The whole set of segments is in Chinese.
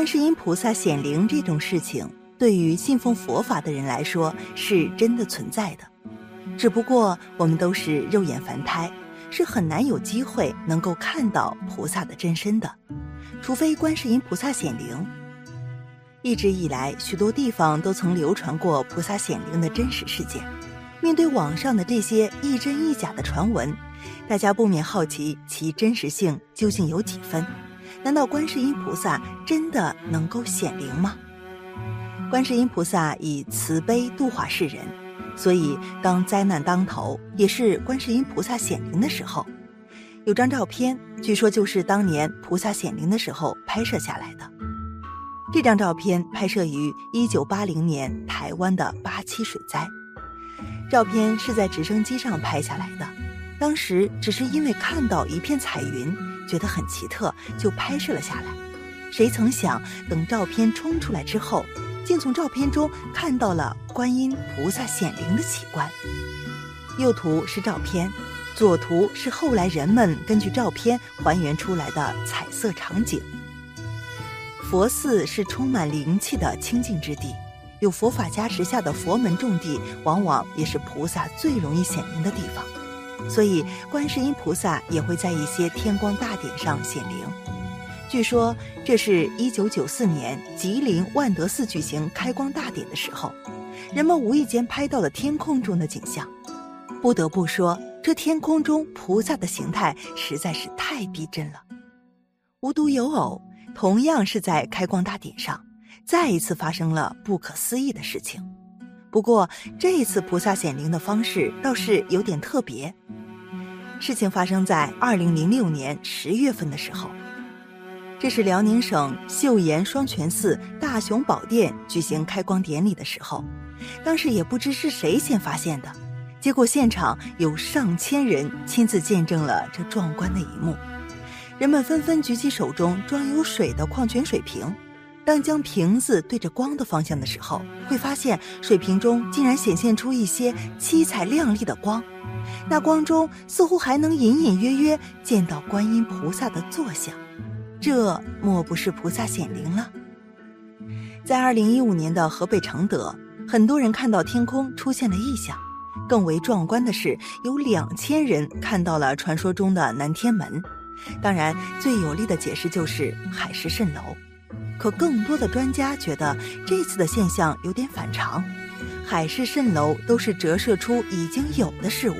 观世音菩萨显灵这种事情，对于信奉佛法的人来说是真的存在的，只不过我们都是肉眼凡胎，是很难有机会能够看到菩萨的真身的，除非观世音菩萨显灵。一直以来，许多地方都曾流传过菩萨显灵的真实事件。面对网上的这些亦真亦假的传闻，大家不免好奇其真实性究竟有几分？难道观世音菩萨真的能够显灵吗？观世音菩萨以慈悲度化世人，所以当灾难当头，也是观世音菩萨显灵的时候。有张照片，据说就是当年菩萨显灵的时候拍摄下来的。这张照片拍摄于一九八零年台湾的八七水灾。照片是在直升机上拍下来的，当时只是因为看到一片彩云，觉得很奇特，就拍摄了下来。谁曾想，等照片冲出来之后，竟从照片中看到了观音菩萨显灵的奇观。右图是照片，左图是后来人们根据照片还原出来的彩色场景。佛寺是充满灵气的清净之地。有佛法加持下的佛门重地，往往也是菩萨最容易显灵的地方，所以观世音菩萨也会在一些天光大典上显灵。据说这是一九九四年吉林万德寺举行开光大典的时候，人们无意间拍到了天空中的景象。不得不说，这天空中菩萨的形态实在是太逼真了。无独有偶，同样是在开光大典上。再一次发生了不可思议的事情，不过这一次菩萨显灵的方式倒是有点特别。事情发生在二零零六年十月份的时候，这是辽宁省岫岩双泉寺大雄宝殿举行开光典礼的时候，当时也不知是谁先发现的，结果现场有上千人亲自见证了这壮观的一幕，人们纷纷举起手中装有水的矿泉水瓶。当将瓶子对着光的方向的时候，会发现水瓶中竟然显现出一些七彩亮丽的光，那光中似乎还能隐隐约约见到观音菩萨的坐像，这莫不是菩萨显灵了？在二零一五年的河北承德，很多人看到天空出现了异象，更为壮观的是，有两千人看到了传说中的南天门。当然，最有力的解释就是海市蜃楼。可更多的专家觉得这次的现象有点反常，海市蜃楼都是折射出已经有的事物，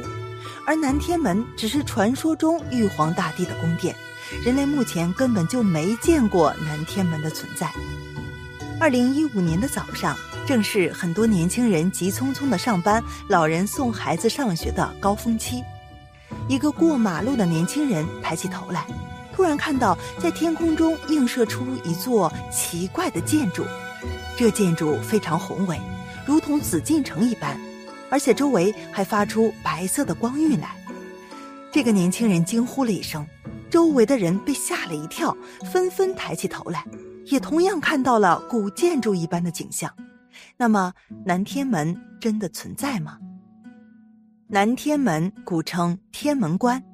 而南天门只是传说中玉皇大帝的宫殿，人类目前根本就没见过南天门的存在。二零一五年的早上，正是很多年轻人急匆匆的上班、老人送孩子上学的高峰期，一个过马路的年轻人抬起头来。突然看到，在天空中映射出一座奇怪的建筑，这建筑非常宏伟，如同紫禁城一般，而且周围还发出白色的光晕来。这个年轻人惊呼了一声，周围的人被吓了一跳，纷纷抬起头来，也同样看到了古建筑一般的景象。那么，南天门真的存在吗？南天门古称天门关。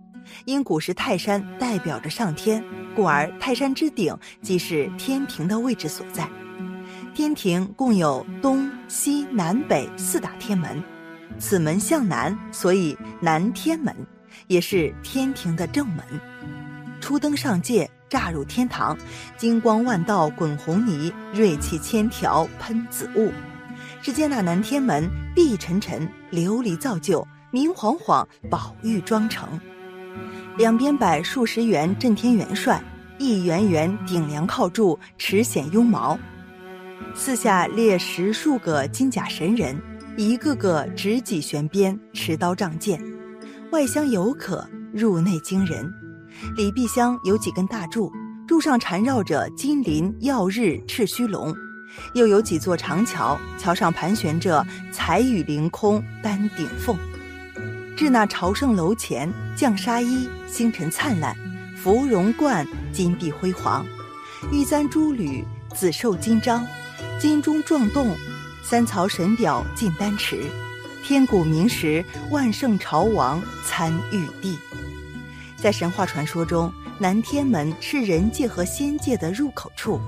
因古时泰山代表着上天，故而泰山之顶即是天庭的位置所在。天庭共有东西南北四大天门，此门向南，所以南天门也是天庭的正门。初登上界，乍入天堂，金光万道滚红泥，锐气千条喷紫雾。只见那南天门碧沉沉，琉璃造就，明晃晃，宝玉妆成。两边摆数十员镇天元帅，一员员顶梁靠柱，持显拥矛；四下列十数个金甲神人，一个个执戟悬鞭，持刀仗剑。外乡游可，入内惊人。里壁厢有几根大柱，柱上缠绕着金鳞耀日赤须龙；又有几座长桥，桥上盘旋着彩羽凌空丹顶凤。至那朝圣楼前，绛纱衣，星辰灿烂，芙蓉冠，金碧辉煌，玉簪珠履，紫绶金章，金钟撞动，三曹神表进丹池，天古明石，万圣朝王参玉帝。在神话传说中，南天门是人界和仙界的入口处，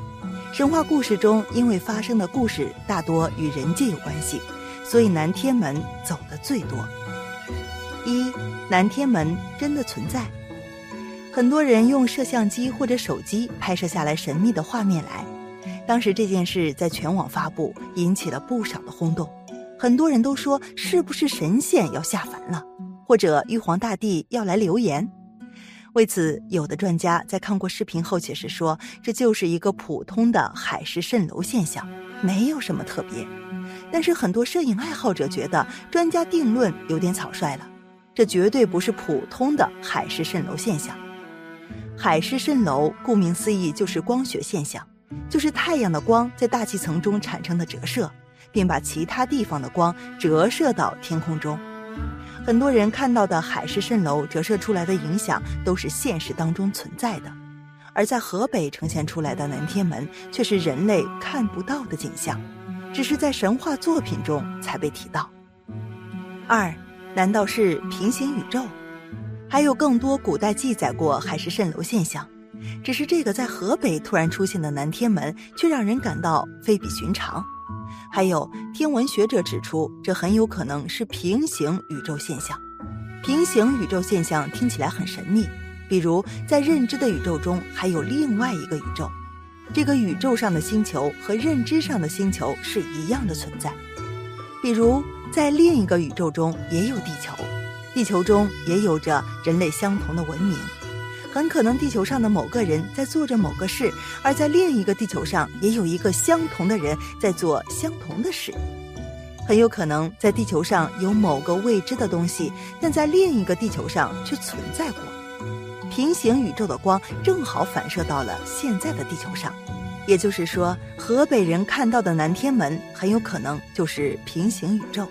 神话故事中，因为发生的故事大多与人界有关系，所以南天门走的最多。南天门真的存在。很多人用摄像机或者手机拍摄下来神秘的画面来。当时这件事在全网发布，引起了不少的轰动。很多人都说是不是神仙要下凡了，或者玉皇大帝要来留言。为此，有的专家在看过视频后解释说，这就是一个普通的海市蜃楼现象，没有什么特别。但是很多摄影爱好者觉得，专家定论有点草率了，这绝对不是普通的海市蜃楼现象。海市蜃楼顾名思义就是光学现象，就是太阳的光在大气层中产生的折射，并把其他地方的光折射到天空中。很多人看到的海市蜃楼折射出来的影响都是现实当中存在的，而在河北呈现出来的南天门却是人类看不到的景象，只是在神话作品中才被提到。二，难道是平行宇宙？还有更多古代记载过海市蜃楼现象，只是这个在河北突然出现的南天门却让人感到非比寻常。还有天文学者指出，这很有可能是平行宇宙现象。平行宇宙现象听起来很神秘，比如在认知的宇宙中还有另外一个宇宙，这个宇宙上的星球和认知上的星球是一样的存在。比如在另一个宇宙中也有地球。地球中也有着人类相同的文明，很可能地球上的某个人在做着某个事，而在另一个地球上也有一个相同的人在做相同的事。很有可能在地球上有某个未知的东西，但在另一个地球上却存在过。平行宇宙的光正好反射到了现在的地球上，也就是说，河北人看到的南天门很有可能就是平行宇宙。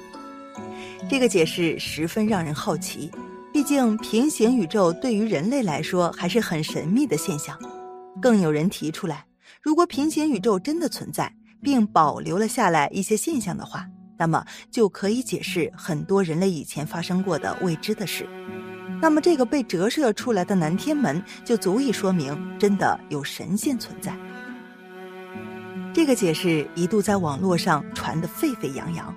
这个解释十分让人好奇，毕竟平行宇宙对于人类来说还是很神秘的现象。更有人提出来，如果平行宇宙真的存在，并保留了下来一些现象的话，那么就可以解释很多人类以前发生过的未知的事。那么这个被折射出来的南天门，就足以说明真的有神仙存在。这个解释一度在网络上传得沸沸扬扬。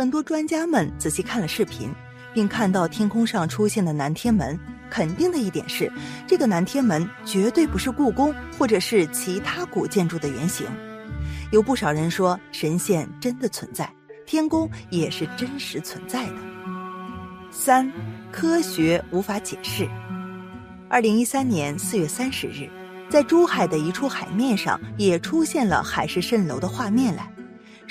很多专家们仔细看了视频，并看到天空上出现的南天门。肯定的一点是，这个南天门绝对不是故宫或者是其他古建筑的原型。有不少人说，神仙真的存在，天宫也是真实存在的。三，科学无法解释。二零一三年四月三十日，在珠海的一处海面上，也出现了海市蜃楼的画面来。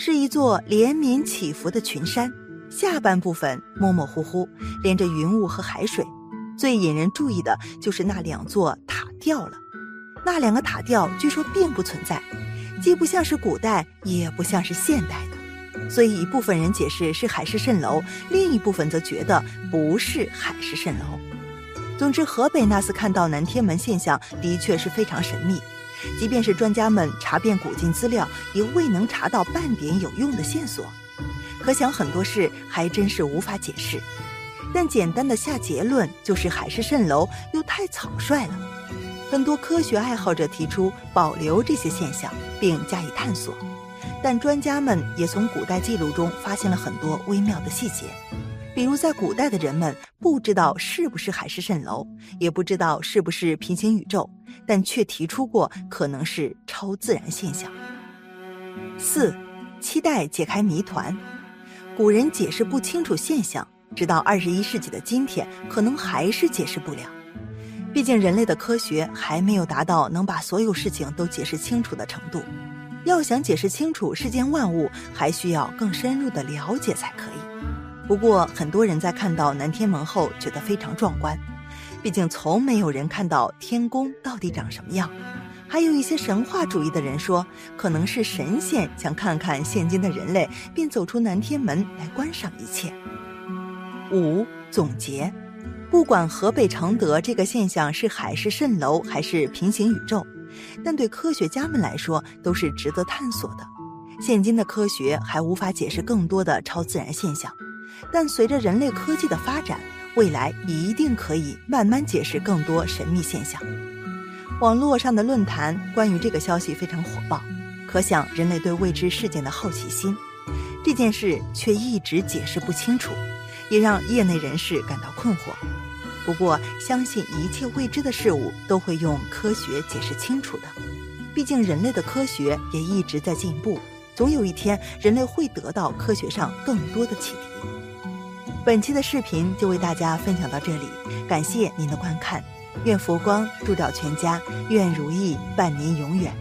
是一座连绵起伏的群山，下半部分模模糊糊，连着云雾和海水。最引人注意的就是那两座塔吊了。那两个塔吊据说并不存在，既不像是古代，也不像是现代的。所以一部分人解释是海市蜃楼，另一部分则觉得不是海市蜃楼。总之，河北那次看到南天门现象的确是非常神秘。即便是专家们查遍古今资料，也未能查到半点有用的线索。可想很多事还真是无法解释。但简单的下结论就是海市蜃楼又太草率了。很多科学爱好者提出保留这些现象并加以探索，但专家们也从古代记录中发现了很多微妙的细节。比如，在古代的人们不知道是不是海市蜃楼，也不知道是不是平行宇宙，但却提出过可能是超自然现象。四，期待解开谜团。古人解释不清楚现象，直到二十一世纪的今天，可能还是解释不了。毕竟人类的科学还没有达到能把所有事情都解释清楚的程度。要想解释清楚世间万物，还需要更深入的了解才可以。不过，很多人在看到南天门后觉得非常壮观，毕竟从没有人看到天宫到底长什么样。还有一些神话主义的人说，可能是神仙想看看现今的人类，便走出南天门来观赏一切。五总结，不管河北承德这个现象是海市蜃楼还是平行宇宙，但对科学家们来说都是值得探索的。现今的科学还无法解释更多的超自然现象。但随着人类科技的发展，未来一定可以慢慢解释更多神秘现象。网络上的论坛关于这个消息非常火爆，可想人类对未知事件的好奇心。这件事却一直解释不清楚，也让业内人士感到困惑。不过，相信一切未知的事物都会用科学解释清楚的。毕竟，人类的科学也一直在进步，总有一天人类会得到科学上更多的启迪。本期的视频就为大家分享到这里，感谢您的观看。愿佛光照照全家，愿如意伴您永远。